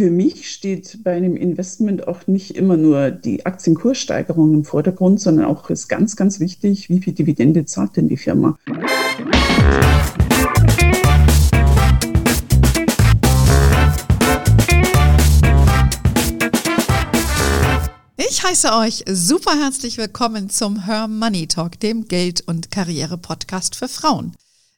für mich steht bei einem Investment auch nicht immer nur die Aktienkurssteigerung im Vordergrund, sondern auch ist ganz, ganz wichtig, wie viel Dividende zahlt denn die Firma. Ich heiße euch super herzlich willkommen zum Her Money Talk, dem Geld- und Karriere-Podcast für Frauen.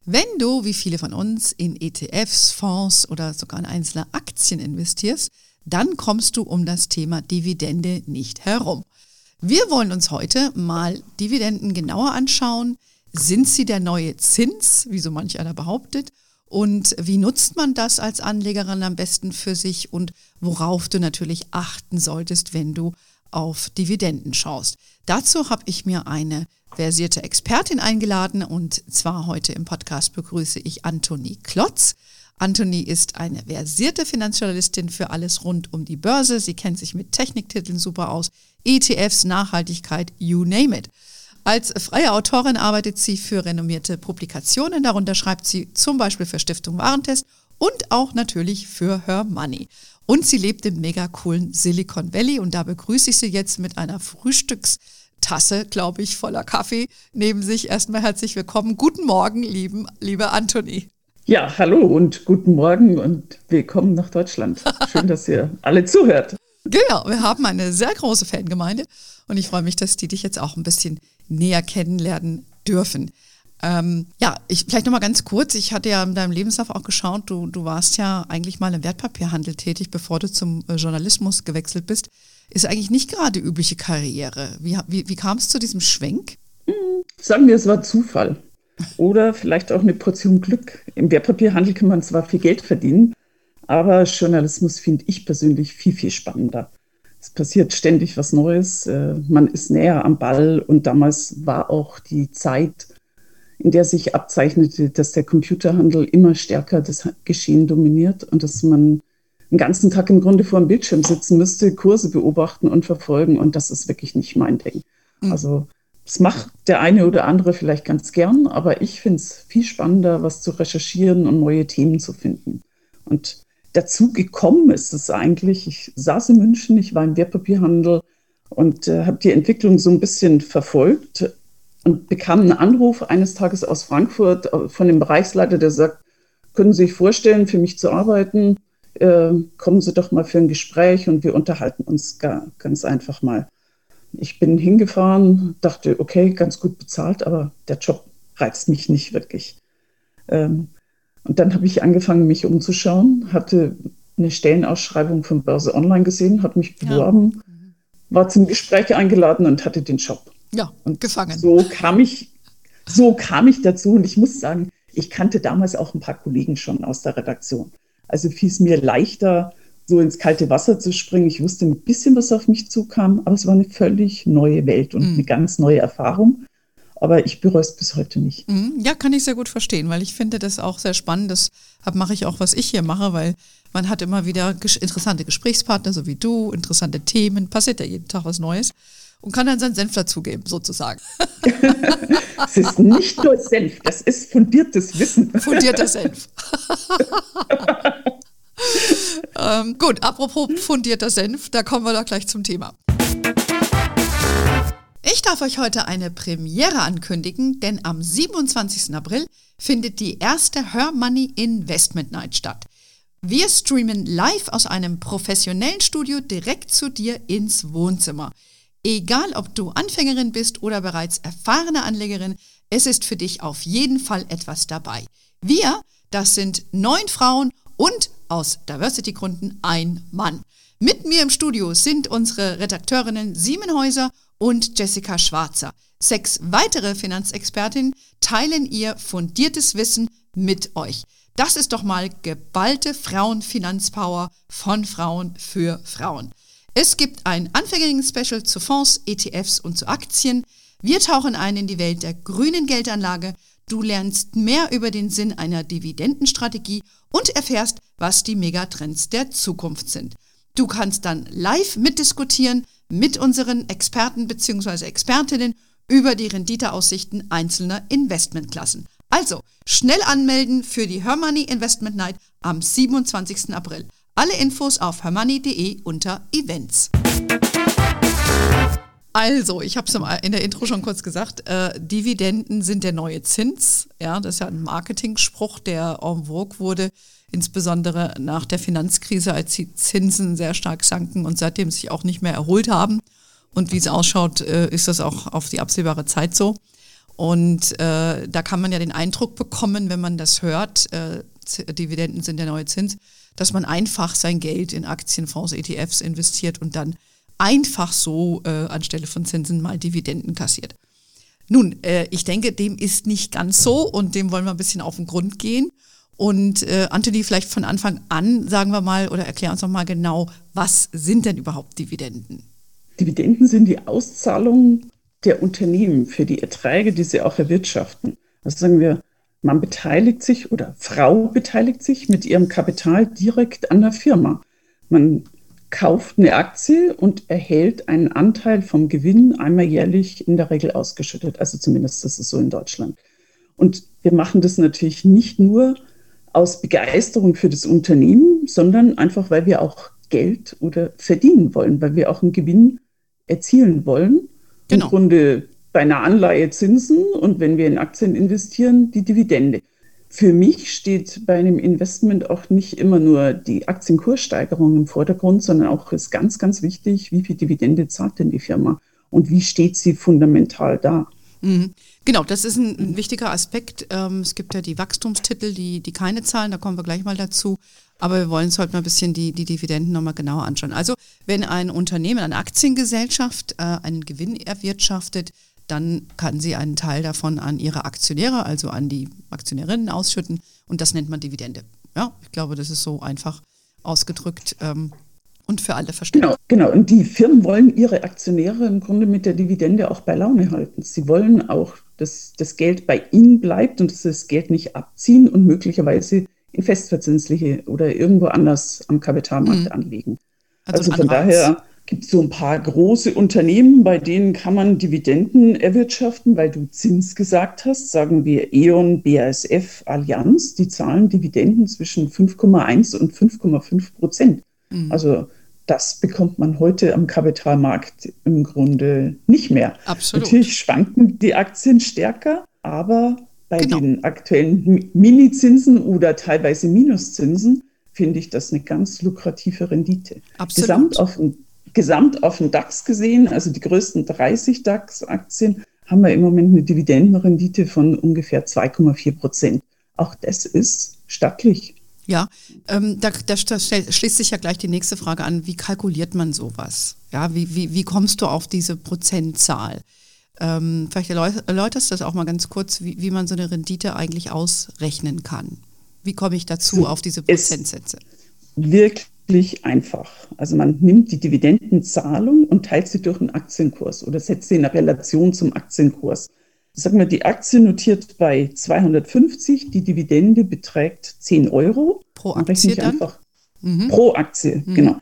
Wenn du, wie viele von uns, in ETFs, Fonds oder sogar in einzelne Aktien investierst, dann kommst du um das Thema Dividende nicht herum. Wir wollen uns heute mal Dividenden genauer anschauen. Sind sie der neue Zins, wie so manch einer behauptet? Und wie nutzt man das als Anlegerin am besten für sich und worauf du natürlich achten solltest, wenn du auf Dividenden schaust. Dazu habe ich mir eine versierte Expertin eingeladen und zwar heute im Podcast begrüße ich Antonie Klotz. Antonie ist eine versierte Finanzjournalistin für alles rund um die Börse. Sie kennt sich mit Techniktiteln super aus, ETFs, Nachhaltigkeit, you name it. Als freie Autorin arbeitet sie für renommierte Publikationen. Darunter schreibt sie zum Beispiel für Stiftung Warentest und auch natürlich für Her Money. Und sie lebt im mega coolen Silicon Valley und da begrüße ich sie jetzt mit einer Frühstückstasse, glaube ich, voller Kaffee neben sich. Erstmal herzlich willkommen. Guten Morgen, lieben, liebe Anthony. Ja, hallo und guten Morgen und willkommen nach Deutschland. Schön, dass ihr alle zuhört. Genau, wir haben eine sehr große Fangemeinde und ich freue mich, dass die dich jetzt auch ein bisschen näher kennenlernen dürfen. Ähm, ja, ich vielleicht nochmal ganz kurz. Ich hatte ja in deinem Lebenslauf auch geschaut, du, du warst ja eigentlich mal im Wertpapierhandel tätig, bevor du zum äh, Journalismus gewechselt bist. Ist eigentlich nicht gerade übliche Karriere. Wie, wie, wie kam es zu diesem Schwenk? Hm, sagen wir, es war Zufall. Oder vielleicht auch eine Portion Glück. Im Wertpapierhandel kann man zwar viel Geld verdienen, aber Journalismus finde ich persönlich viel, viel spannender. Es passiert ständig was Neues, äh, man ist näher am Ball und damals war auch die Zeit, in der sich abzeichnete, dass der Computerhandel immer stärker das Geschehen dominiert und dass man den ganzen Tag im Grunde vor dem Bildschirm sitzen müsste, Kurse beobachten und verfolgen. Und das ist wirklich nicht mein Ding. Mhm. Also das macht der eine oder andere vielleicht ganz gern, aber ich finde es viel spannender, was zu recherchieren und neue Themen zu finden. Und dazu gekommen ist es eigentlich, ich saß in München, ich war im Wertpapierhandel und äh, habe die Entwicklung so ein bisschen verfolgt und bekam einen Anruf eines Tages aus Frankfurt äh, von dem Bereichsleiter, der sagt, können Sie sich vorstellen, für mich zu arbeiten? Äh, kommen Sie doch mal für ein Gespräch und wir unterhalten uns gar, ganz einfach mal. Ich bin hingefahren, dachte, okay, ganz gut bezahlt, aber der Job reizt mich nicht wirklich. Ähm, und dann habe ich angefangen, mich umzuschauen, hatte eine Stellenausschreibung von Börse Online gesehen, habe mich beworben, ja. war zum Gespräch eingeladen und hatte den Job. Ja, und gefangen. So kam ich, so kam ich dazu und ich muss sagen, ich kannte damals auch ein paar Kollegen schon aus der Redaktion. Also fiel es mir leichter, so ins kalte Wasser zu springen. Ich wusste ein bisschen, was auf mich zukam, aber es war eine völlig neue Welt und mhm. eine ganz neue Erfahrung. Aber ich bereue es bis heute nicht. Mhm. Ja, kann ich sehr gut verstehen, weil ich finde das auch sehr spannend. Das mache ich auch, was ich hier mache, weil man hat immer wieder interessante Gesprächspartner, so wie du, interessante Themen, passiert ja jeden Tag was Neues und kann dann seinen Senf dazugeben, sozusagen. es ist nicht nur Senf, das ist fundiertes Wissen. Fundierter Senf. ähm, gut, apropos fundierter Senf, da kommen wir doch gleich zum Thema. Ich darf euch heute eine Premiere ankündigen, denn am 27. April findet die erste Her Money Investment Night statt. Wir streamen live aus einem professionellen Studio direkt zu dir ins Wohnzimmer. Egal, ob du Anfängerin bist oder bereits erfahrene Anlegerin, es ist für dich auf jeden Fall etwas dabei. Wir, das sind neun Frauen und aus Diversity-Gründen ein Mann. Mit mir im Studio sind unsere Redakteurinnen Siemenhäuser und Jessica Schwarzer. Sechs weitere Finanzexpertinnen teilen ihr fundiertes Wissen mit euch. Das ist doch mal geballte Frauenfinanzpower von Frauen für Frauen. Es gibt ein Anfängerinnen-Special zu Fonds, ETFs und zu Aktien. Wir tauchen ein in die Welt der grünen Geldanlage. Du lernst mehr über den Sinn einer Dividendenstrategie und erfährst, was die Megatrends der Zukunft sind. Du kannst dann live mitdiskutieren mit unseren Experten bzw. Expertinnen über die Renditeaussichten einzelner Investmentklassen. Also schnell anmelden für die Hermoney Investment Night am 27. April. Alle Infos auf hermoney.de unter Events. Also, ich habe es in der Intro schon kurz gesagt, äh, Dividenden sind der neue Zins. Ja, das ist ja ein Marketingspruch, der en vogue wurde, insbesondere nach der Finanzkrise, als die Zinsen sehr stark sanken und seitdem sich auch nicht mehr erholt haben. Und wie es ausschaut, äh, ist das auch auf die absehbare Zeit so. Und äh, da kann man ja den Eindruck bekommen, wenn man das hört, äh, Dividenden sind der neue Zins, dass man einfach sein Geld in Aktienfonds, ETFs investiert und dann einfach so äh, anstelle von Zinsen mal Dividenden kassiert. Nun, äh, ich denke, dem ist nicht ganz so und dem wollen wir ein bisschen auf den Grund gehen. Und äh, Anthony, vielleicht von Anfang an sagen wir mal oder erklär uns noch mal genau, was sind denn überhaupt Dividenden? Dividenden sind die Auszahlung der Unternehmen für die Erträge, die sie auch erwirtschaften. Also sagen wir, man beteiligt sich oder Frau beteiligt sich mit ihrem Kapital direkt an der Firma. Man kauft eine Aktie und erhält einen Anteil vom Gewinn einmal jährlich in der Regel ausgeschüttet. Also zumindest das ist so in Deutschland. Und wir machen das natürlich nicht nur aus Begeisterung für das Unternehmen, sondern einfach, weil wir auch Geld oder verdienen wollen, weil wir auch einen Gewinn erzielen wollen. Genau. Im Grunde bei einer Anleihe Zinsen und wenn wir in Aktien investieren, die Dividende. Für mich steht bei einem Investment auch nicht immer nur die Aktienkurssteigerung im Vordergrund, sondern auch ist ganz, ganz wichtig, wie viel Dividende zahlt denn die Firma und wie steht sie fundamental da. Mhm. Genau, das ist ein, wichtiger Aspekt. Ähm, es gibt ja die Wachstumstitel, die, die keine zahlen, da kommen wir gleich mal dazu. Aber wir wollen uns heute mal ein bisschen die, die Dividenden nochmal genauer anschauen. Also, wenn ein Unternehmen, eine Aktiengesellschaft äh, einen Gewinn erwirtschaftet, dann kann sie einen Teil davon an ihre Aktionäre, also an die Aktionärinnen ausschütten und das nennt man Dividende. Ja, ich glaube, das ist so einfach ausgedrückt ähm, und für alle verständlich. Genau, genau. Und die Firmen wollen ihre Aktionäre im Grunde mit der Dividende auch bei Laune halten. Sie wollen auch, dass das Geld bei ihnen bleibt und dass sie das Geld nicht abziehen und möglicherweise in festverzinsliche oder irgendwo anders am Kapitalmarkt mhm. anlegen. Also, also von daher gibt es so ein paar große Unternehmen, bei denen kann man Dividenden erwirtschaften, weil du Zins gesagt hast, sagen wir E.ON, BASF, Allianz, die zahlen Dividenden zwischen 5,1 und 5,5 Prozent. Mhm. Also das bekommt man heute am Kapitalmarkt im Grunde nicht mehr. Absolut. Natürlich schwanken die Aktien stärker, aber bei genau. den aktuellen Minizinsen oder teilweise Minuszinsen finde ich das eine ganz lukrative Rendite. Absolut. Gesamt auf gesamt auf den DAX gesehen, also die größten 30 DAX-Aktien, haben wir im Moment eine Dividendenrendite von ungefähr 2,4 Prozent. Auch das ist stattlich. Ja, ähm, da, da, da, schließt sich ja gleich die nächste Frage an. Wie kalkuliert man sowas? Ja, wie, wie, wie kommst du auf diese Prozentzahl? Ähm, vielleicht erläuterst du das auch mal ganz kurz, wie, wie man so eine Rendite eigentlich ausrechnen kann. Wie komme ich dazu auf diese Prozentsätze? Wirklich wirklich einfach. Also man nimmt die Dividendenzahlung und teilt sie durch einen Aktienkurs oder setzt sie in eine Relation zum Aktienkurs. Sagen wir, die Aktie notiert bei 250, die Dividende beträgt 10 Euro. Pro Aktie dann? Einfach mhm. Pro Aktie, mhm. genau.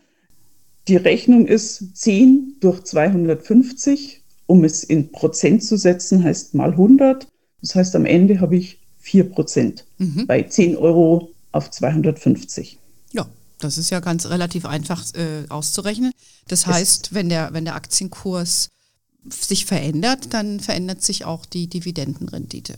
Die Rechnung ist 10 durch 250, um es in Prozent zu setzen, heißt mal 100. Das heißt, am Ende habe ich 4 Prozent mhm. bei 10 Euro auf 250. Das ist ja ganz relativ einfach äh, auszurechnen. Das heißt, wenn der, wenn der Aktienkurs sich verändert, dann verändert sich auch die Dividendenrendite.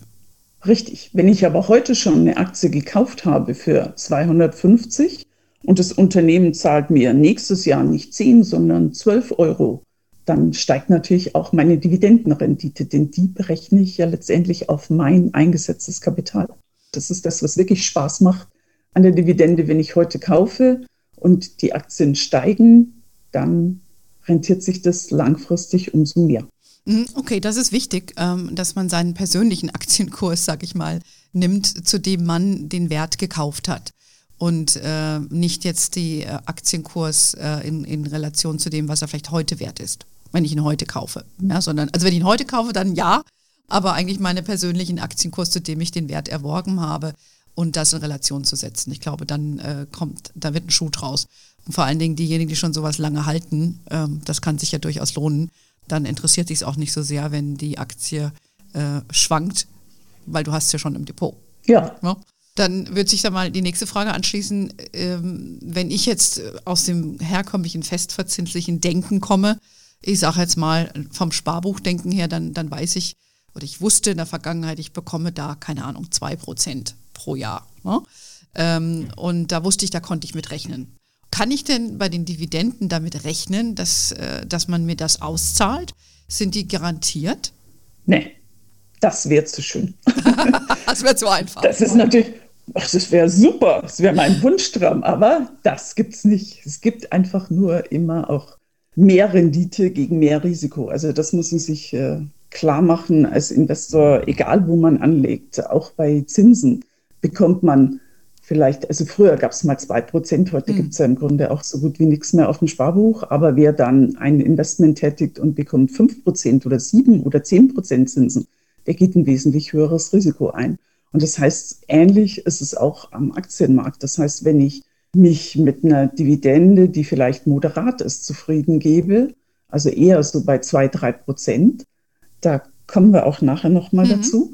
Richtig. Wenn ich aber heute schon eine Aktie gekauft habe für 250 und das Unternehmen zahlt mir nächstes Jahr nicht 10, sondern 12 Euro, dann steigt natürlich auch meine Dividendenrendite, denn die berechne ich ja letztendlich auf mein eingesetztes Kapital. Das ist das, was wirklich Spaß macht, an der Dividende, wenn ich heute kaufe und die Aktien steigen, dann rentiert sich das langfristig umso mehr. Mhm, okay, das ist wichtig, ähm, dass man seinen persönlichen Aktienkurs, sag ich mal, nimmt, zu dem man den Wert gekauft hat und äh, nicht jetzt die äh, Aktienkurs äh, in, in Relation zu dem, was er vielleicht heute wert ist, wenn ich ihn heute kaufe. Ja, sondern, also wenn ich ihn heute kaufe, dann ja, aber eigentlich meine persönlichen Aktienkurs, zu dem ich den Wert erworben habe, und das in Relation zu setzen. Ich glaube, dann äh, kommt, da wird ein Schuh draus. Und vor allen Dingen diejenigen, die schon sowas lange halten, ähm, das kann sich ja durchaus lohnen. Dann interessiert sich es auch nicht so sehr, wenn die Aktie äh, schwankt, weil du hast ja schon im Depot. Ja. ja. Dann wird sich da mal die nächste Frage anschließen. Ähm, wenn ich jetzt aus dem herkömmlichen festverzinslichen Denken komme, ich sage jetzt mal vom Sparbuchdenken her, dann, dann weiß ich, oder ich wusste in der Vergangenheit, ich bekomme da, keine Ahnung, zwei Prozent pro Jahr. Ne? Ähm, und da wusste ich, da konnte ich mit rechnen. Kann ich denn bei den Dividenden damit rechnen, dass, äh, dass man mir das auszahlt? Sind die garantiert? Nee, das wäre zu schön. das wäre zu einfach. Das ist natürlich, ach, das wäre super, das wäre mein Wunschtraum, aber das gibt es nicht. Es gibt einfach nur immer auch mehr Rendite gegen mehr Risiko. Also das muss man sich äh, klar machen als Investor, egal wo man anlegt, auch bei Zinsen bekommt man vielleicht, also früher gab es mal zwei Prozent, heute mhm. gibt es ja im Grunde auch so gut wie nichts mehr auf dem Sparbuch, aber wer dann ein Investment tätigt und bekommt fünf Prozent oder sieben oder zehn Prozent Zinsen, der geht ein wesentlich höheres Risiko ein. Und das heißt, ähnlich ist es auch am Aktienmarkt. Das heißt, wenn ich mich mit einer Dividende, die vielleicht moderat ist, zufrieden gebe, also eher so bei zwei, drei Prozent, da kommen wir auch nachher nochmal mhm. dazu,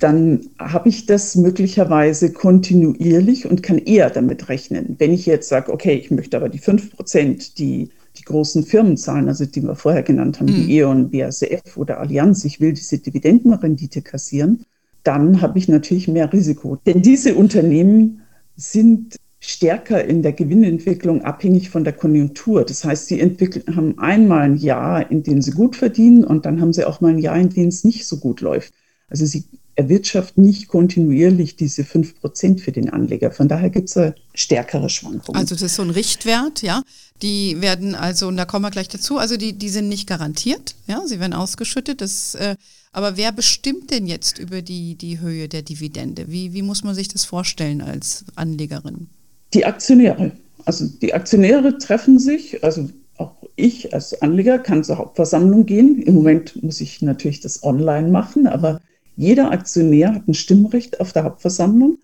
dann habe ich das möglicherweise kontinuierlich und kann eher damit rechnen. Wenn ich jetzt sage, okay, ich möchte aber die 5 Prozent, die die großen Firmen zahlen, also die wir vorher genannt haben, mhm. wie E.ON, BASF oder Allianz, ich will diese Dividendenrendite kassieren, dann habe ich natürlich mehr Risiko. Denn diese Unternehmen sind stärker in der Gewinnentwicklung abhängig von der Konjunktur. Das heißt, sie entwickeln, haben einmal ein Jahr, in dem sie gut verdienen und dann haben sie auch mal ein Jahr, in dem es nicht so gut läuft. Also sie erwirtschaften nicht kontinuierlich diese 5% für den Anleger. Von daher gibt es stärkere Schwankungen. Also das ist so ein Richtwert, ja. Die werden also, und da kommen wir gleich dazu, also die, die sind nicht garantiert, ja, sie werden ausgeschüttet. Das, äh, aber wer bestimmt denn jetzt über die, die Höhe der Dividende? Wie, wie muss man sich das vorstellen als Anlegerin? Die Aktionäre. Also die Aktionäre treffen sich, also auch ich als Anleger kann zur Hauptversammlung gehen. Im Moment muss ich natürlich das online machen, aber jeder Aktionär hat ein Stimmrecht auf der Hauptversammlung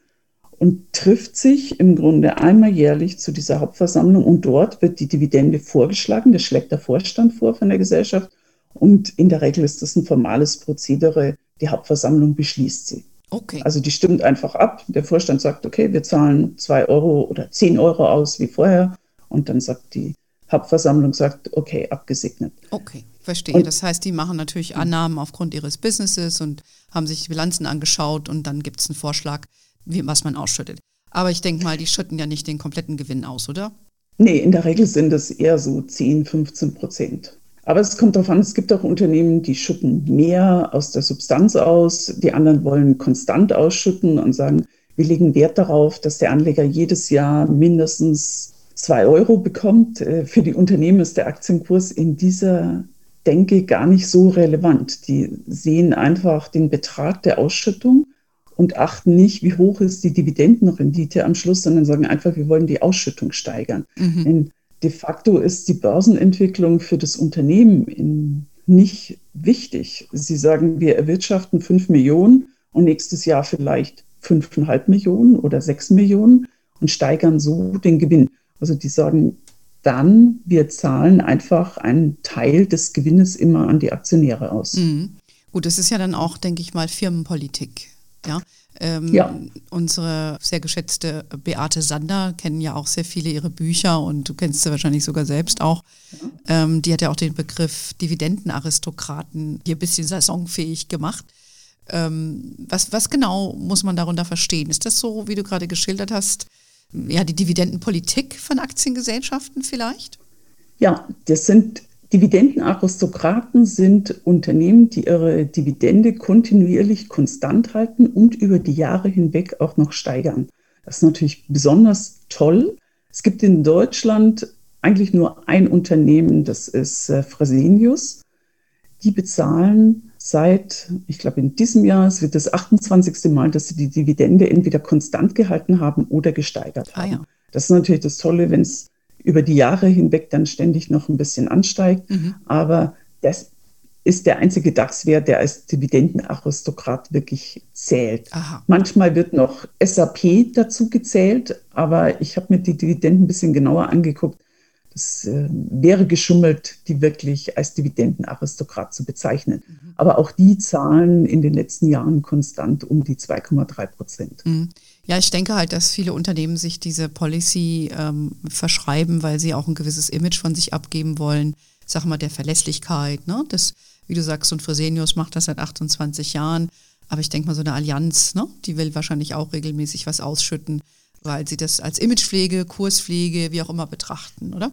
und trifft sich im Grunde einmal jährlich zu dieser Hauptversammlung und dort wird die Dividende vorgeschlagen. Das schlägt der Vorstand vor von der Gesellschaft und in der Regel ist das ein formales Prozedere. Die Hauptversammlung beschließt sie. Okay. Also die stimmt einfach ab. Der Vorstand sagt, okay, wir zahlen zwei Euro oder zehn Euro aus wie vorher. Und dann sagt die Hauptversammlung, sagt, okay, abgesegnet. Okay, verstehe. Und, das heißt, die machen natürlich Annahmen aufgrund ihres Businesses und haben sich die Bilanzen angeschaut und dann gibt es einen Vorschlag, wie, was man ausschüttet. Aber ich denke mal, die schütten ja nicht den kompletten Gewinn aus, oder? Nee, in der Regel sind es eher so 10, 15 Prozent. Aber es kommt darauf an, es gibt auch Unternehmen, die schütten mehr aus der Substanz aus, die anderen wollen konstant ausschütten und sagen, wir legen Wert darauf, dass der Anleger jedes Jahr mindestens zwei Euro bekommt. Äh, für die Unternehmen ist der Aktienkurs in dieser Denke gar nicht so relevant. Die sehen einfach den Betrag der Ausschüttung und achten nicht, wie hoch ist die Dividendenrendite am Schluss, sondern sagen einfach, wir wollen die Ausschüttung steigern. Mhm de facto ist die Börsenentwicklung für das Unternehmen nicht wichtig. Sie sagen, wir erwirtschaften 5 Millionen und nächstes Jahr vielleicht 5,5 Millionen oder 6 Millionen und steigern so den Gewinn. Also die sagen dann, wir zahlen einfach einen Teil des Gewinnes immer an die Aktionäre aus. Mhm. Gut, das ist ja dann auch, denke ich mal, Firmenpolitik. Ja, ähm, ja. Unsere sehr geschätzte Beate Sander kennen ja auch sehr viele ihre Bücher und du kennst sie wahrscheinlich sogar selbst auch. Ja. Ähm, die hat ja auch den Begriff Dividendenaristokraten hier ein bisschen saisonfähig gemacht. Ähm, was, was genau muss man darunter verstehen? Ist das so, wie du gerade geschildert hast, ja, die Dividendenpolitik von Aktiengesellschaften vielleicht? Ja, das sind Dividendenaristokraten sind Unternehmen, die ihre Dividende kontinuierlich konstant halten und über die Jahre hinweg auch noch steigern. Das ist natürlich besonders toll. Es gibt in Deutschland eigentlich nur ein Unternehmen, das ist äh, Fresenius. Die bezahlen seit, ich glaube in diesem Jahr, es wird das 28. Mal, dass sie die Dividende entweder konstant gehalten haben oder gesteigert haben. Ah, ja. Das ist natürlich das Tolle, wenn es über die Jahre hinweg dann ständig noch ein bisschen ansteigt. Mhm. Aber das ist der einzige DAX-Wert, der als Dividendenaristokrat wirklich zählt. Aha. Manchmal wird noch SAP dazu gezählt, aber ich habe mir die Dividenden ein bisschen genauer angeguckt. Es äh, wäre geschummelt, die wirklich als Dividendenaristokrat zu bezeichnen. Mhm. Aber auch die zahlen in den letzten Jahren konstant um die 2,3 Prozent. Mhm. Ja, ich denke halt, dass viele Unternehmen sich diese Policy ähm, verschreiben, weil sie auch ein gewisses Image von sich abgeben wollen. Sag mal, der Verlässlichkeit. Ne? Das, wie du sagst, so ein Fresenius macht das seit 28 Jahren. Aber ich denke mal, so eine Allianz, ne? die will wahrscheinlich auch regelmäßig was ausschütten, weil sie das als Imagepflege, Kurspflege, wie auch immer betrachten, oder?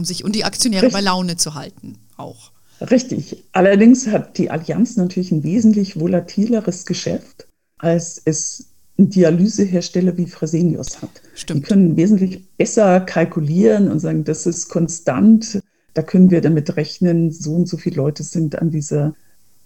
Um sich und die Aktionäre Richtig. bei Laune zu halten, auch. Richtig. Allerdings hat die Allianz natürlich ein wesentlich volatileres Geschäft, als es ein Dialysehersteller wie Fresenius hat. Stimmt. Die können wesentlich besser kalkulieren und sagen, das ist konstant. Da können wir damit rechnen, so und so viele Leute sind an dieser,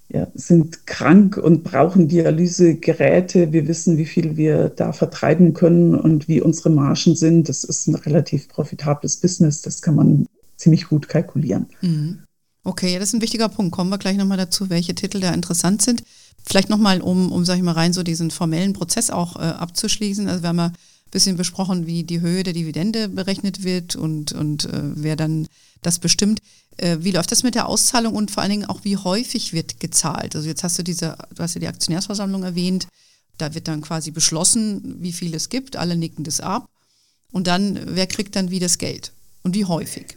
ja, sind krank und brauchen Dialysegeräte. Wir wissen, wie viel wir da vertreiben können und wie unsere Margen sind. Das ist ein relativ profitables Business. Das kann man ziemlich gut kalkulieren. Mhm. Okay, das ist ein wichtiger Punkt. Kommen wir gleich nochmal dazu, welche Titel da interessant sind. Vielleicht nochmal, um, um, sag ich mal, rein so diesen formellen Prozess auch äh, abzuschließen. Also wir haben ja ein bisschen besprochen, wie die Höhe der Dividende berechnet wird und, und äh, wer dann das bestimmt. Äh, wie läuft das mit der Auszahlung und vor allen Dingen auch, wie häufig wird gezahlt? Also jetzt hast du diese, du hast ja die Aktionärsversammlung erwähnt. Da wird dann quasi beschlossen, wie viel es gibt. Alle nicken das ab. Und dann, wer kriegt dann wie das Geld? Und wie häufig?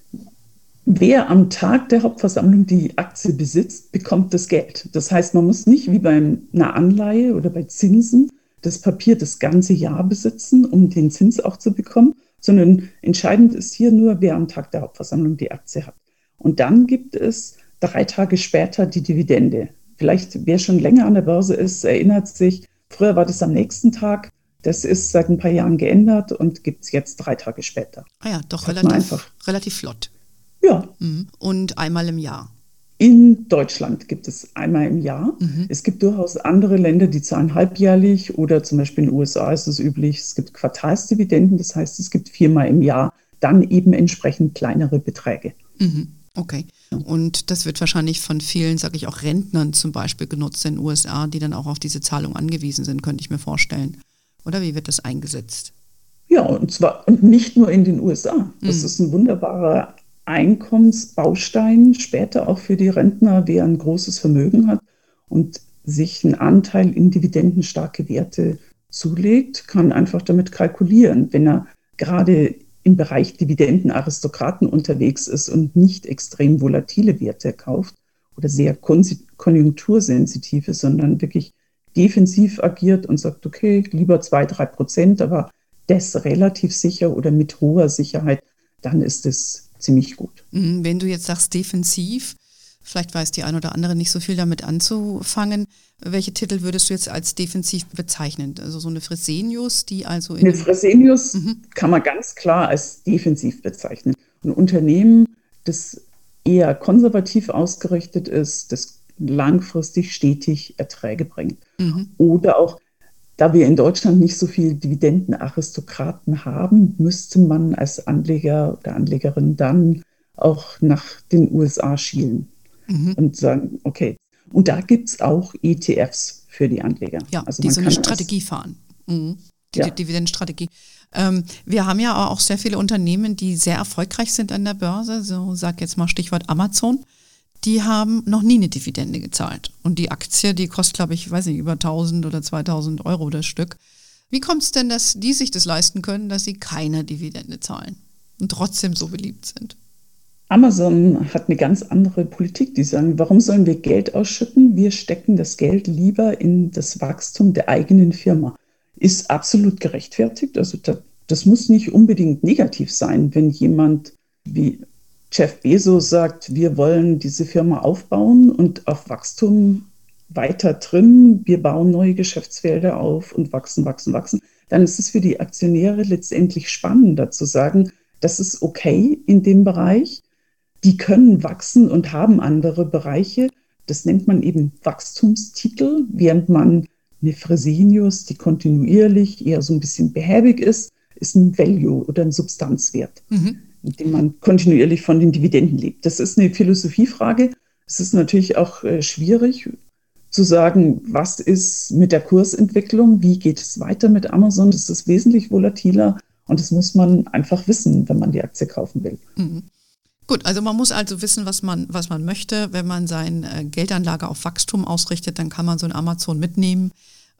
Wer am Tag der Hauptversammlung die Aktie besitzt, bekommt das Geld. Das heißt, man muss nicht wie bei einer Anleihe oder bei Zinsen das Papier das ganze Jahr besitzen, um den Zins auch zu bekommen, sondern entscheidend ist hier nur, wer am Tag der Hauptversammlung die Aktie hat. Und dann gibt es drei Tage später die Dividende. Vielleicht wer schon länger an der Börse ist, erinnert sich, früher war das am nächsten Tag. Das ist seit ein paar Jahren geändert und gibt es jetzt drei Tage später. Ah ja, doch relativ, relativ flott. Ja. Mhm. Und einmal im Jahr. In Deutschland gibt es einmal im Jahr. Mhm. Es gibt durchaus andere Länder, die zahlen halbjährlich oder zum Beispiel in den USA ist es üblich, es gibt Quartalsdividenden, das heißt, es gibt viermal im Jahr dann eben entsprechend kleinere Beträge. Mhm. Okay. Und das wird wahrscheinlich von vielen, sage ich auch Rentnern zum Beispiel genutzt in den USA, die dann auch auf diese Zahlung angewiesen sind, könnte ich mir vorstellen. Oder wie wird das eingesetzt? Ja, und zwar und nicht nur in den USA. Das mhm. ist ein wunderbarer Einkommensbaustein später auch für die Rentner, wer ein großes Vermögen hat und sich einen Anteil in dividendenstarke Werte zulegt, kann einfach damit kalkulieren. Wenn er gerade im Bereich Dividendenaristokraten unterwegs ist und nicht extrem volatile Werte kauft oder sehr konjunktursensitive, sondern wirklich defensiv agiert und sagt, okay, lieber zwei, drei Prozent, aber das relativ sicher oder mit hoher Sicherheit, dann ist es ziemlich gut. Mhm, wenn du jetzt sagst defensiv, vielleicht weiß die ein oder andere nicht so viel damit anzufangen. Welche Titel würdest du jetzt als defensiv bezeichnen? Also so eine Fresenius, die also in. Eine Fresenius mhm. kann man ganz klar als defensiv bezeichnen. Ein Unternehmen, das eher konservativ ausgerichtet ist, das langfristig stetig Erträge bringt. Mhm. Oder auch da wir in Deutschland nicht so viele Dividendenaristokraten haben, müsste man als Anleger oder Anlegerin dann auch nach den USA schielen mhm. und sagen, okay. Und da gibt es auch ETFs für die Anleger. Ja, also die so eine Strategie fahren. Mhm. Die, ja. Dividendenstrategie. Ähm, wir haben ja auch sehr viele Unternehmen, die sehr erfolgreich sind an der Börse. So sag jetzt mal Stichwort Amazon die haben noch nie eine Dividende gezahlt. Und die Aktie, die kostet, glaube ich, weiß nicht, über 1000 oder 2000 Euro das Stück. Wie kommt es denn, dass die sich das leisten können, dass sie keine Dividende zahlen und trotzdem so beliebt sind? Amazon hat eine ganz andere Politik. Die sagen, warum sollen wir Geld ausschütten? Wir stecken das Geld lieber in das Wachstum der eigenen Firma. Ist absolut gerechtfertigt. Also das muss nicht unbedingt negativ sein, wenn jemand wie Jeff Bezos sagt, wir wollen diese Firma aufbauen und auf Wachstum weiter drin, wir bauen neue Geschäftsfelder auf und wachsen, wachsen, wachsen, dann ist es für die Aktionäre letztendlich spannender zu sagen, das ist okay in dem Bereich. Die können wachsen und haben andere Bereiche. Das nennt man eben Wachstumstitel, während man eine Fresenius, die kontinuierlich eher so ein bisschen behäbig ist, ist ein Value oder ein Substanzwert. Mhm indem man kontinuierlich von den Dividenden lebt. Das ist eine Philosophiefrage. Es ist natürlich auch äh, schwierig zu sagen, was ist mit der Kursentwicklung, wie geht es weiter mit Amazon. Das ist wesentlich volatiler und das muss man einfach wissen, wenn man die Aktie kaufen will. Mhm. Gut, also man muss also wissen, was man, was man möchte. Wenn man seine äh, Geldanlage auf Wachstum ausrichtet, dann kann man so ein Amazon mitnehmen.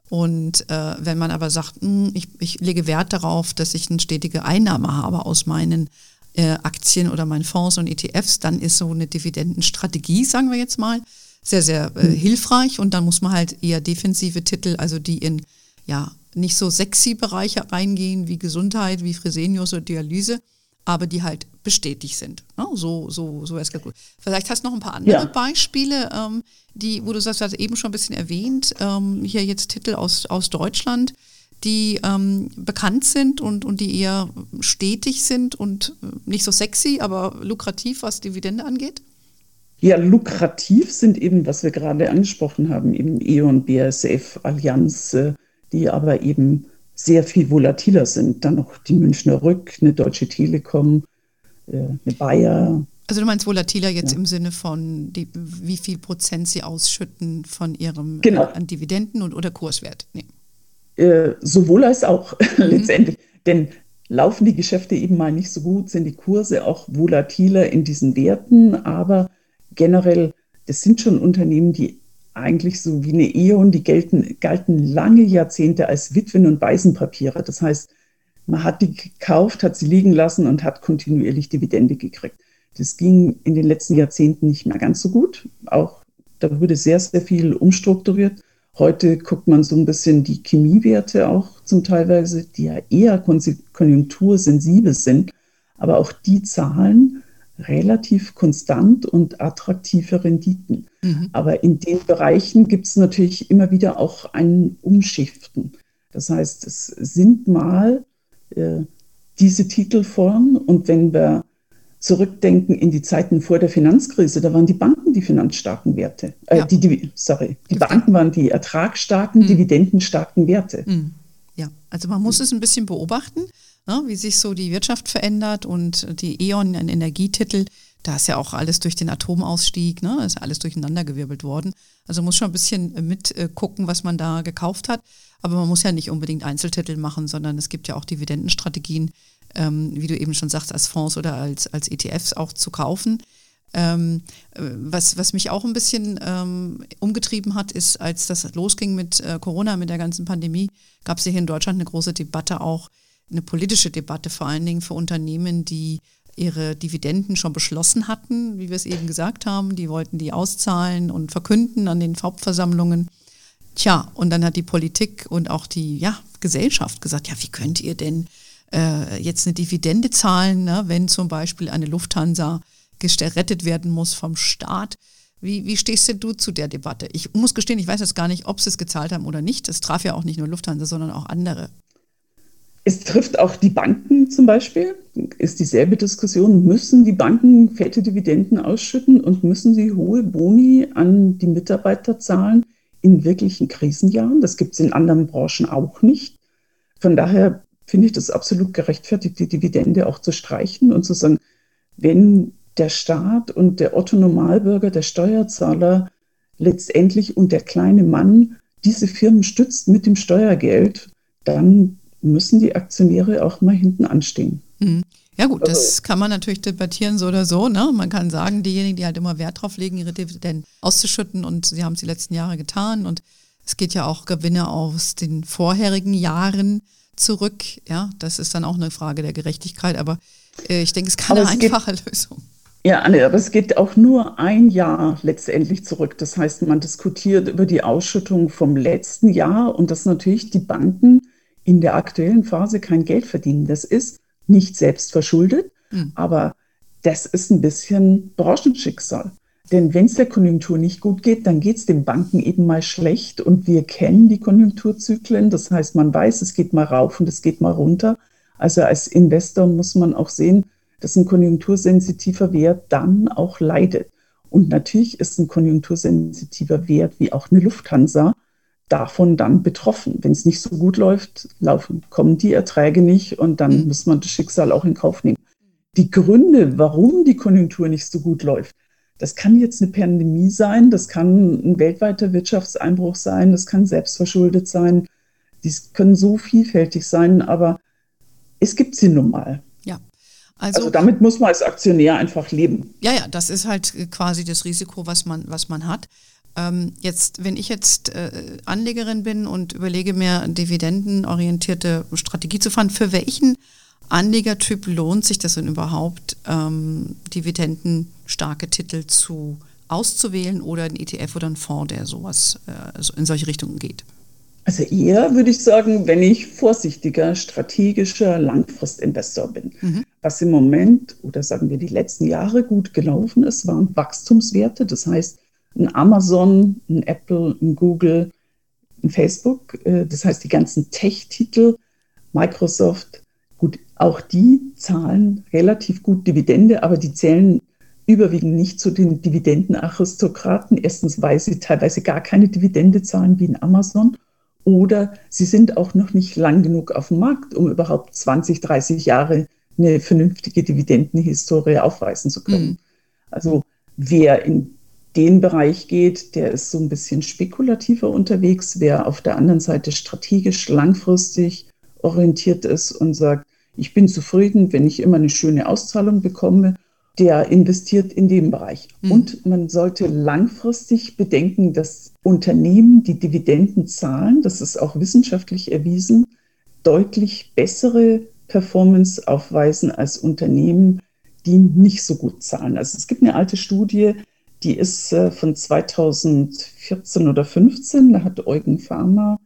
Und äh, wenn man aber sagt, mh, hm, ich, ich lege Wert darauf, dass ich eine stetige Einnahme habe aus meinen äh, Aktien oder meinen Fonds und ETFs, dann ist so eine Dividendenstrategie, sagen wir jetzt mal, sehr, sehr äh, mhm. hilfreich. Und dann muss man halt eher defensive Titel, also die in ja nicht so sexy Bereiche reingehen wie Gesundheit, wie Fresenius oder Dialyse, aber die halt bestätigt sind. Ne? So, so, so wäre es gut. Vielleicht hast du noch ein paar andere ja. Beispiele, ähm, die, wo du sagst, du hast eben schon ein bisschen erwähnt, ähm, hier jetzt Titel aus, aus Deutschland, die ähm, bekannt sind und, und die eher stetig sind und äh, nicht so sexy, aber lukrativ, was Dividende angeht? Ja, lukrativ sind eben, was wir gerade angesprochen haben, eben E.ON, BASF, Allianz, äh, die aber eben sehr viel volatiler sind. Dann noch die Münchner Rück, eine Deutsche Telekom, äh, eine Bayer. Also du meinst volatiler jetzt ja. im Sinne von, die, wie viel Prozent sie ausschütten von ihrem genau. äh, an Dividenden und oder Kurswert? Nee. Äh, sowohl als auch mhm. letztendlich. Denn laufen die Geschäfte eben mal nicht so gut, sind die Kurse auch volatiler in diesen Werten, aber generell, das sind schon Unternehmen, die eigentlich so wie eine Eon, die gelten, galten lange Jahrzehnte als Witwen- und Waisenpapiere. Das heißt, man hat die gekauft, hat sie liegen lassen und hat kontinuierlich Dividende gekriegt. Das ging in den letzten Jahrzehnten nicht mehr ganz so gut. Auch da wurde sehr, sehr viel umstrukturiert. Heute guckt man so ein bisschen die Chemiewerte auch zum Teilweise, die ja eher konjunktursensibel sind. Aber auch die Zahlen relativ konstant und attraktive Renditen. Mhm. Aber in den Bereichen gibt es natürlich immer wieder auch ein Umschiften. Das heißt, es sind mal äh, diese Titelformen und wenn wir zurückdenken in die Zeiten vor der Finanzkrise, da waren die Banken die finanzstarken Werte. Äh, ja. die, die, sorry, die Banken waren die ertragsstarken, mhm. dividendenstarken Werte. Mhm. Ja, also man muss es ein bisschen beobachten ne, wie sich so die Wirtschaft verändert und die E.ON, ein Energietitel, da ist ja auch alles durch den Atomausstieg, ne, ist alles durcheinandergewirbelt worden. Also muss schon ein bisschen mitgucken, was man da gekauft hat. Aber man muss ja nicht unbedingt Einzeltitel machen, sondern es gibt ja auch Dividendenstrategien, ähm, wie du eben schon sagst, als Fonds oder als, als ETFs auch zu kaufen. Ähm, was, was mich auch ein bisschen ähm, umgetrieben hat, ist, als das losging mit äh, Corona, mit der ganzen Pandemie, gab es hier in Deutschland eine große Debatte auch, eine politische Debatte, vor allen Dingen für Unternehmen, die ihre Dividenden schon beschlossen hatten, wie wir es eben gesagt haben. Die wollten die auszahlen und verkünden an den Hauptversammlungen. Tja, und dann hat die Politik und auch die ja, Gesellschaft gesagt, ja, wie könnt ihr denn äh, jetzt eine Dividende zahlen, ne, wenn zum Beispiel eine Lufthansa gerettet werden muss vom Staat? Wie, wie stehst denn du zu der Debatte? Ich muss gestehen, ich weiß jetzt gar nicht, ob sie es gezahlt haben oder nicht. Es traf ja auch nicht nur Lufthansa, sondern auch andere. Es trifft auch die Banken zum Beispiel, ist dieselbe Diskussion. Müssen die Banken fette Dividenden ausschütten und müssen sie hohe Boni an die Mitarbeiter zahlen in wirklichen Krisenjahren? Das gibt es in anderen Branchen auch nicht. Von daher finde ich das absolut gerechtfertigt, die Dividende auch zu streichen und zu sagen, wenn der Staat und der Otto Normalbürger, der Steuerzahler letztendlich und der kleine Mann diese Firmen stützt mit dem Steuergeld, dann müssen die Aktionäre auch mal hinten anstehen. Mhm. Ja gut, also, das kann man natürlich debattieren so oder so. Ne? Man kann sagen, diejenigen, die halt immer Wert drauf legen, ihre Dividenden auszuschütten und sie haben es die letzten Jahre getan und es geht ja auch Gewinne aus den vorherigen Jahren zurück. Ja, das ist dann auch eine Frage der Gerechtigkeit, aber äh, ich denke, es ist keine es einfache geht, Lösung. Ja, Anne, aber es geht auch nur ein Jahr letztendlich zurück. Das heißt, man diskutiert über die Ausschüttung vom letzten Jahr und dass natürlich die Banken in der aktuellen Phase kein Geld verdienen. Das ist nicht selbst verschuldet, mhm. aber das ist ein bisschen Branchenschicksal. Denn wenn es der Konjunktur nicht gut geht, dann geht es den Banken eben mal schlecht und wir kennen die Konjunkturzyklen. Das heißt, man weiß, es geht mal rauf und es geht mal runter. Also als Investor muss man auch sehen, dass ein konjunktursensitiver Wert dann auch leidet. Und natürlich ist ein konjunktursensitiver Wert wie auch eine Lufthansa davon dann betroffen. Wenn es nicht so gut läuft, laufen, kommen die Erträge nicht und dann mhm. muss man das Schicksal auch in Kauf nehmen. Die Gründe, warum die Konjunktur nicht so gut läuft, das kann jetzt eine Pandemie sein, das kann ein weltweiter Wirtschaftseinbruch sein, das kann selbstverschuldet sein, die können so vielfältig sein, aber es gibt sie nun mal. Ja. Also, also, damit muss man als Aktionär einfach leben. Ja, ja, das ist halt quasi das Risiko, was man, was man hat. Ähm, jetzt, wenn ich jetzt äh, Anlegerin bin und überlege mir, dividendenorientierte Strategie zu fahren, für welchen Anlegertyp lohnt sich das denn überhaupt, ähm, dividendenstarke Titel zu auszuwählen oder ein ETF oder ein Fonds, der sowas äh, in solche Richtungen geht? Also eher würde ich sagen, wenn ich vorsichtiger, strategischer Langfristinvestor bin. Mhm. Was im Moment oder sagen wir die letzten Jahre gut gelaufen ist, waren Wachstumswerte. Das heißt, ein Amazon, ein Apple, ein Google, ein Facebook. Äh, das heißt, die ganzen Tech-Titel, Microsoft, gut, auch die zahlen relativ gut Dividende, aber die zählen überwiegend nicht zu den Dividendenaristokraten. Erstens, weil sie teilweise gar keine Dividende zahlen wie in Amazon. Oder sie sind auch noch nicht lang genug auf dem Markt, um überhaupt 20, 30 Jahre eine vernünftige Dividendenhistorie aufweisen zu können. Mhm. Also wer in den Bereich geht, der ist so ein bisschen spekulativer unterwegs. Wer auf der anderen Seite strategisch langfristig orientiert ist und sagt, ich bin zufrieden, wenn ich immer eine schöne Auszahlung bekomme der investiert in dem Bereich. Mhm. Und man sollte langfristig bedenken, dass Unternehmen, die Dividenden zahlen, das ist auch wissenschaftlich erwiesen, deutlich bessere Performance aufweisen als Unternehmen, die nicht so gut zahlen. Also es gibt eine alte Studie, die ist äh, von 2014 oder 15, da hat Eugen Farmer,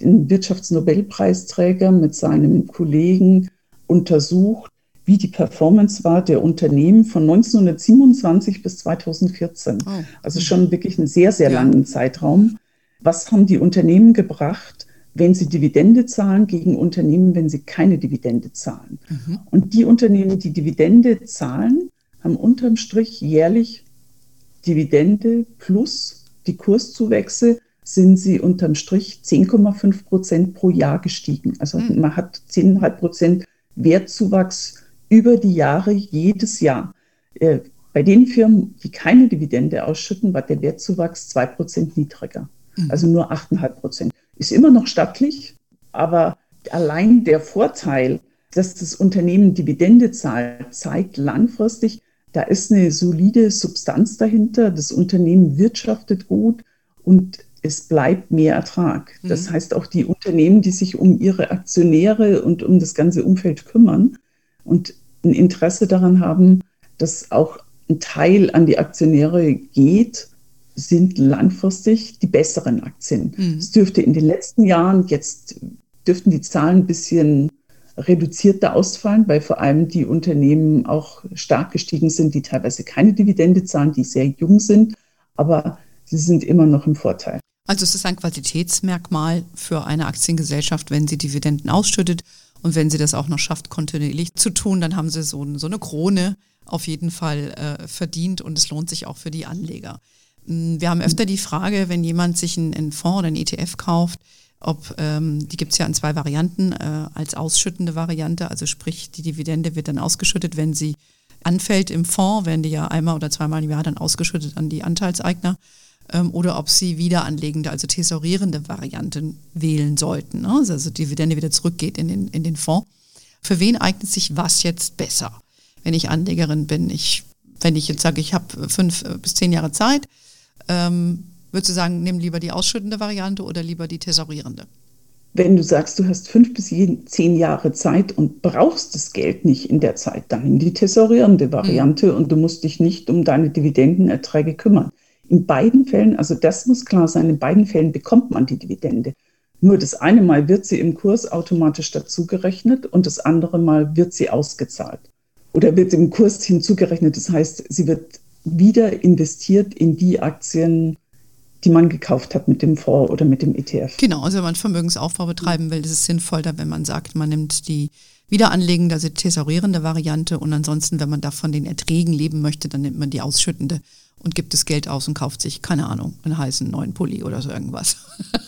den Wirtschaftsnobelpreisträger, mit seinem Kollegen untersucht, wie die Performance war der Unternehmen von 1927 bis 2014. Oh. Also schon wirklich einen sehr, sehr ja. langen Zeitraum. Was haben die Unternehmen gebracht, wenn sie Dividende zahlen, gegen Unternehmen, wenn sie keine Dividende zahlen? Mhm. Und die Unternehmen, die Dividende zahlen, haben unterm Strich jährlich Dividende plus die Kurszuwächse sind sie unterm Strich 10,5 Prozent pro Jahr gestiegen. Also mhm. man hat 10,5 Prozent Wertzuwachs über die Jahre jedes Jahr. Äh, bei den Firmen, die keine Dividende ausschütten, war der Wertzuwachs 2% niedriger. Mhm. Also nur 8,5%. Ist immer noch stattlich, aber allein der Vorteil, dass das Unternehmen Dividende zahlt, zeigt langfristig, da ist eine solide Substanz dahinter. Das Unternehmen wirtschaftet gut und es bleibt mehr Ertrag. Das mhm. heißt, auch die Unternehmen, die sich um ihre Aktionäre und um das ganze Umfeld kümmern und ein Interesse daran haben, dass auch ein Teil an die Aktionäre geht, sind langfristig die besseren Aktien. Mhm. Es dürfte in den letzten Jahren, jetzt dürften die Zahlen ein bisschen reduzierter ausfallen, weil vor allem die Unternehmen auch stark gestiegen sind, die teilweise keine Dividende zahlen, die sehr jung sind, aber sie sind immer noch im Vorteil. Also es ist ein Qualitätsmerkmal für eine Aktiengesellschaft, wenn sie Dividenden ausschüttet und wenn sie das auch noch schafft, kontinuierlich zu tun, dann haben sie so, so eine Krone auf jeden Fall äh, verdient und es lohnt sich auch für die Anleger. Mm, wir haben öfter die Frage, wenn jemand sich einen, einen Fonds oder einen ETF kauft, ob ähm, die gibt es ja in zwei Varianten, äh, als ausschüttende Variante, also sprich die Dividende wird dann ausgeschüttet, wenn sie anfällt im Fonds, werden die ja einmal oder zweimal im Jahr dann ausgeschüttet an die Anteilseigner ähm, oder ob sie wiederanlegende, also tesorierende Varianten wählen sollten. Ne? Also Dividende wieder zurückgeht in den, in den Fonds. Für wen eignet sich was jetzt besser? Wenn ich Anlegerin bin, ich, wenn ich jetzt sage, ich habe fünf äh, bis zehn Jahre Zeit, ähm, würdest du sagen, nimm lieber die ausschüttende Variante oder lieber die tesorierende? Wenn du sagst, du hast fünf bis zehn Jahre Zeit und brauchst das Geld nicht in der Zeit, dann nimm die tesorierende Variante mhm. und du musst dich nicht um deine Dividendenerträge kümmern. In beiden Fällen, also das muss klar sein, in beiden Fällen bekommt man die Dividende. Nur das eine Mal wird sie im Kurs automatisch dazugerechnet und das andere Mal wird sie ausgezahlt oder wird im Kurs hinzugerechnet. Das heißt, sie wird wieder investiert in die Aktien, die man gekauft hat mit dem Fonds oder mit dem ETF. Genau, also wenn man Vermögensaufbau betreiben will, ist es sinnvoller, wenn man sagt, man nimmt die wiederanlegende, also tesorierende Variante und ansonsten, wenn man davon den Erträgen leben möchte, dann nimmt man die ausschüttende und gibt das Geld aus und kauft sich, keine Ahnung, einen heißen neuen Pulli oder so irgendwas.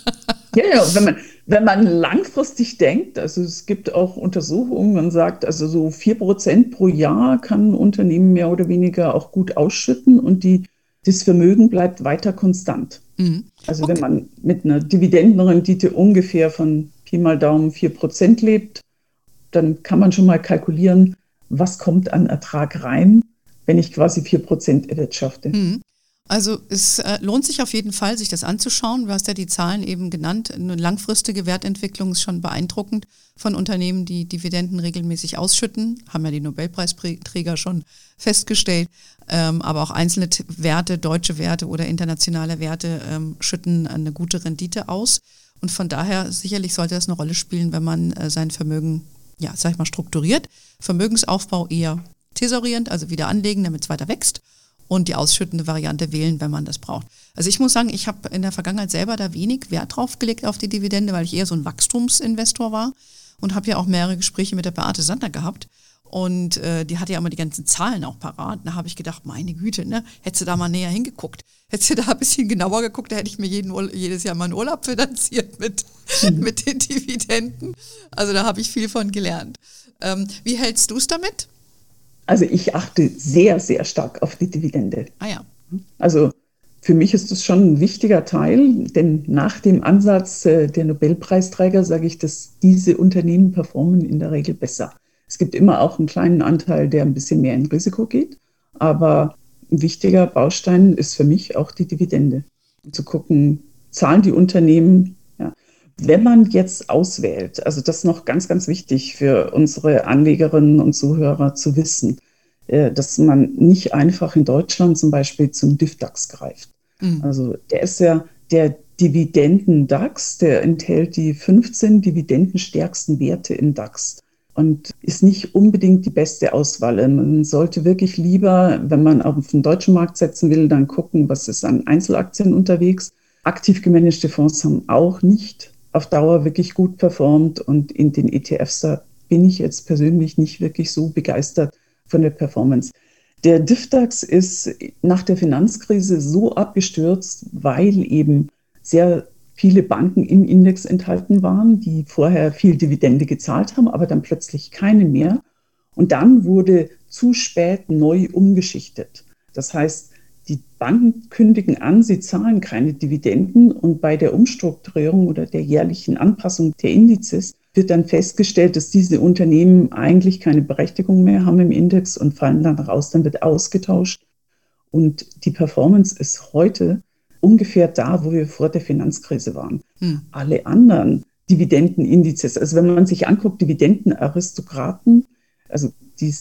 ja, ja, wenn man, wenn man langfristig denkt, also es gibt auch Untersuchungen, man sagt, also so 4% pro Jahr kann ein Unternehmen mehr oder weniger auch gut ausschütten und die, das Vermögen bleibt weiter konstant. Mhm. Also okay. wenn man mit einer Dividendenrendite ungefähr von Pi mal Daumen 4% lebt, dann kann man schon mal kalkulieren, was kommt an Ertrag rein wenn ich quasi 4% erwirtschafte. Mhm. Also es äh, lohnt sich auf jeden Fall, sich das anzuschauen. Du hast ja die Zahlen eben genannt. Eine langfristige Wertentwicklung ist schon beeindruckend von Unternehmen, die Dividenden regelmäßig ausschütten. Haben ja die Nobelpreisträger schon festgestellt. Ähm, aber auch einzelne Werte, deutsche Werte oder internationale Werte ähm, schütten eine gute Rendite aus. Und von daher sicherlich sollte das eine Rolle spielen, wenn man äh, sein Vermögen, ja, sag ich mal, strukturiert. Vermögensaufbau eher thesaurierend, also wieder anlegen, damit es weiter wächst und die ausschüttende Variante wählen, wenn man das braucht. Also ich muss sagen, ich habe in der Vergangenheit selber da wenig Wert drauf gelegt auf die Dividende, weil ich eher so ein Wachstumsinvestor war und habe ja auch mehrere Gespräche mit der Beate Sander gehabt. Und äh, die hatte ja immer die ganzen Zahlen auch parat. Da habe ich gedacht, meine Güte, ne, hättest du da mal näher hingeguckt. Hättest du da ein bisschen genauer geguckt, da hätte ich mir jeden, jedes Jahr meinen Urlaub finanziert mit, mhm. mit den Dividenden. Also da habe ich viel von gelernt. Ähm, wie hältst du es damit? Also ich achte sehr, sehr stark auf die Dividende. Ah ja. Also für mich ist das schon ein wichtiger Teil, denn nach dem Ansatz äh, der Nobelpreisträger sage ich, dass diese Unternehmen performen in der Regel besser. Es gibt immer auch einen kleinen Anteil, der ein bisschen mehr in Risiko geht, aber ein wichtiger Baustein ist für mich auch die Dividende. Zu gucken, zahlen die Unternehmen wenn man jetzt auswählt, also das ist noch ganz, ganz wichtig für unsere Anlegerinnen und Zuhörer zu wissen, äh, dass man nicht einfach in Deutschland zum Beispiel zum DIFDAX greift. Mhm. Also der ist ja der Dividenden-DAX, der enthält die 15 dividendenstärksten Werte im DAX und ist nicht unbedingt die beste Auswahl. Man sollte wirklich lieber, wenn man auf den deutschen Markt setzen will, dann gucken, was ist an Einzelaktien unterwegs. Aktiv gemanagte Fonds haben auch nicht auf Dauer wirklich gut performt und in den ETFs, da bin ich jetzt persönlich nicht wirklich so begeistert von der Performance. Der DIFDAX ist nach der Finanzkrise so abgestürzt, weil eben sehr viele Banken im Index enthalten waren, die vorher viel Dividende gezahlt haben, aber dann plötzlich keine mehr. Und dann wurde zu spät neu umgeschichtet. Das heißt, die Banken kündigen an, sie zahlen keine Dividenden und bei der Umstrukturierung oder der jährlichen Anpassung der Indizes wird dann festgestellt, dass diese Unternehmen eigentlich keine Berechtigung mehr haben im Index und fallen dann raus, dann wird ausgetauscht. Und die Performance ist heute ungefähr da, wo wir vor der Finanzkrise waren. Hm. Alle anderen Dividendenindizes, also wenn man sich anguckt, Dividendenaristokraten, also die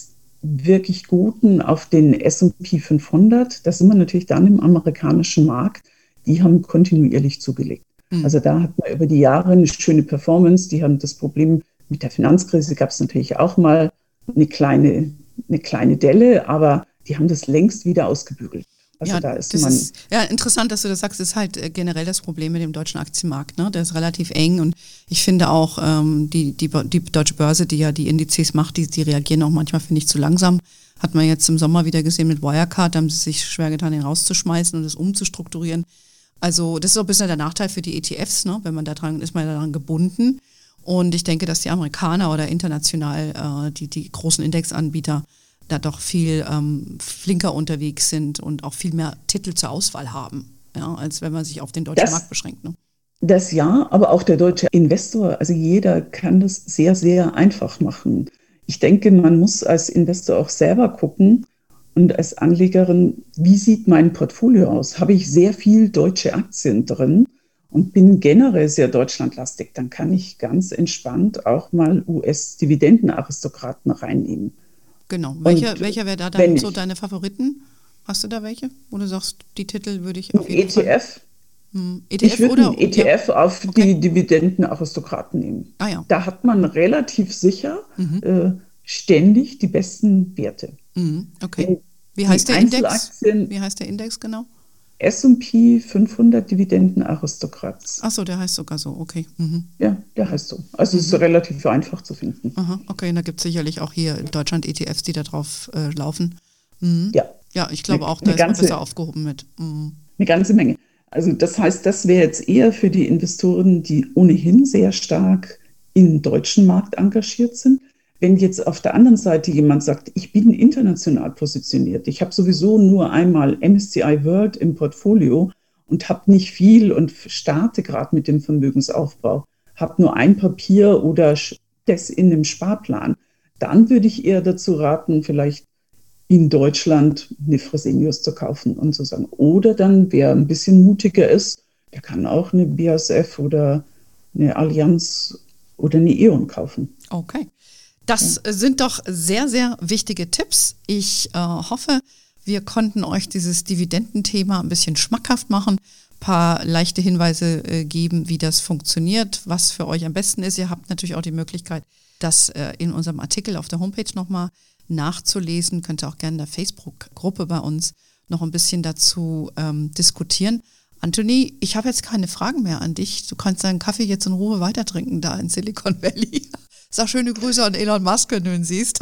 wirklich guten auf den S&P 500, da sind wir natürlich dann im amerikanischen Markt, die haben kontinuierlich zugelegt. Mhm. Also da hat man über die Jahre eine schöne Performance. Die haben das Problem mit der Finanzkrise gab es natürlich auch mal eine kleine, eine kleine Delle, aber die haben das längst wieder ausgebügelt. Also ja, da ist man. Ist, ja, interessant, dass du das sagst. Das ist halt äh, generell das Problem mit dem deutschen Aktienmarkt. Ne? Der ist relativ eng und ich finde auch, ähm, die, die, die deutsche Börse, die ja die Indizes macht, die, die reagieren auch manchmal, finde ich, zu langsam. Hat man jetzt im Sommer wieder gesehen mit Wirecard, da haben sie sich schwer getan, den rauszuschmeißen und das umzustrukturieren. Also, das ist auch ein bisschen der Nachteil für die ETFs, ne? wenn man da dran ist, man daran gebunden. Und ich denke, dass die Amerikaner oder international äh, die, die großen Indexanbieter da doch viel ähm, flinker unterwegs sind und auch viel mehr Titel zur Auswahl haben, ja, als wenn man sich auf den deutschen das, Markt beschränkt. Ne? Das ja, aber auch der deutsche Investor, also jeder kann das sehr, sehr einfach machen. Ich denke, man muss als Investor auch selber gucken und als Anlegerin, wie sieht mein Portfolio aus? Habe ich sehr viel deutsche Aktien drin? und bin generell sehr deutschlandlastig, dann kann ich ganz entspannt auch mal US-Dividendenaristokraten reinnehmen. Genau. Welcher, welcher wäre da dann so deine Favoriten? Hast du da welche? Wo du sagst, die Titel würde ich auf jeden ETF. Fall. Hm. ETF ich würde einen ETF ja. auf okay. die Dividendenaristokraten nehmen. Ah, ja. Da hat man relativ sicher mhm. äh, ständig die besten Werte. Mhm. Okay. Wie heißt der Index? Wie heißt der Index genau? S&P 500 Dividendenaristokrats. Achso, der heißt sogar so, okay. Mhm. Ja, der heißt so. Also mhm. ist relativ einfach zu finden. Aha, okay, und da gibt es sicherlich auch hier in Deutschland ETFs, die da drauf äh, laufen. Mhm. Ja. Ja, ich glaube auch, da ist ganze, man besser aufgehoben mit. Mhm. Eine ganze Menge. Also das heißt, das wäre jetzt eher für die Investoren, die ohnehin sehr stark im deutschen Markt engagiert sind. Wenn jetzt auf der anderen Seite jemand sagt, ich bin international positioniert, ich habe sowieso nur einmal MSCI World im Portfolio und habe nicht viel und starte gerade mit dem Vermögensaufbau, habe nur ein Papier oder das in einem Sparplan, dann würde ich eher dazu raten, vielleicht in Deutschland eine Fresenius zu kaufen und zu sagen. Oder dann, wer ein bisschen mutiger ist, der kann auch eine BASF oder eine Allianz oder eine E.ON kaufen. Okay. Das sind doch sehr, sehr wichtige Tipps. Ich äh, hoffe, wir konnten euch dieses Dividendenthema ein bisschen schmackhaft machen, ein paar leichte Hinweise äh, geben, wie das funktioniert, was für euch am besten ist. Ihr habt natürlich auch die Möglichkeit, das äh, in unserem Artikel auf der Homepage nochmal nachzulesen. Könnt ihr auch gerne in der Facebook-Gruppe bei uns noch ein bisschen dazu ähm, diskutieren. Anthony, ich habe jetzt keine Fragen mehr an dich. Du kannst deinen Kaffee jetzt in Ruhe weiter trinken da in Silicon Valley. Sag schöne Grüße an Elon Musk, wenn du ihn siehst.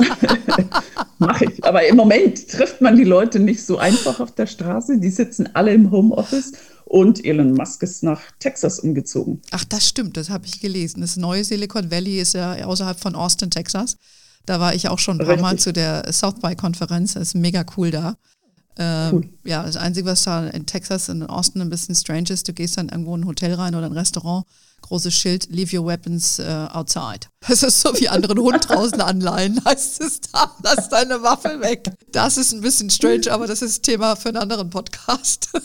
Mache ich. Aber im Moment trifft man die Leute nicht so einfach auf der Straße. Die sitzen alle im Homeoffice und Elon Musk ist nach Texas umgezogen. Ach, das stimmt, das habe ich gelesen. Das neue Silicon Valley ist ja außerhalb von Austin, Texas. Da war ich auch schon ein paar. Mal zu der South by Konferenz. Das ist mega cool da. Ähm, cool. Ja, das Einzige, was da in Texas, in Austin ein bisschen strange ist, du gehst dann irgendwo in ein Hotel rein oder ein Restaurant großes Schild, leave your weapons uh, outside. Das ist so wie anderen Hund draußen anleihen, heißt es da, lass deine Waffe weg. Das ist ein bisschen strange, aber das ist Thema für einen anderen Podcast.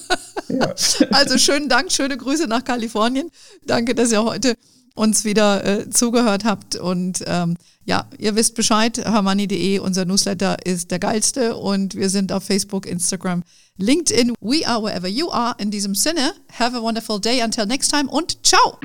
Ja. Also schönen Dank, schöne Grüße nach Kalifornien. Danke, dass ihr heute uns wieder äh, zugehört habt und ähm, ja, ihr wisst Bescheid, hermanni.de, unser Newsletter ist der geilste und wir sind auf Facebook, Instagram, LinkedIn. We are wherever you are. In diesem Sinne, have a wonderful day. Until next time und ciao.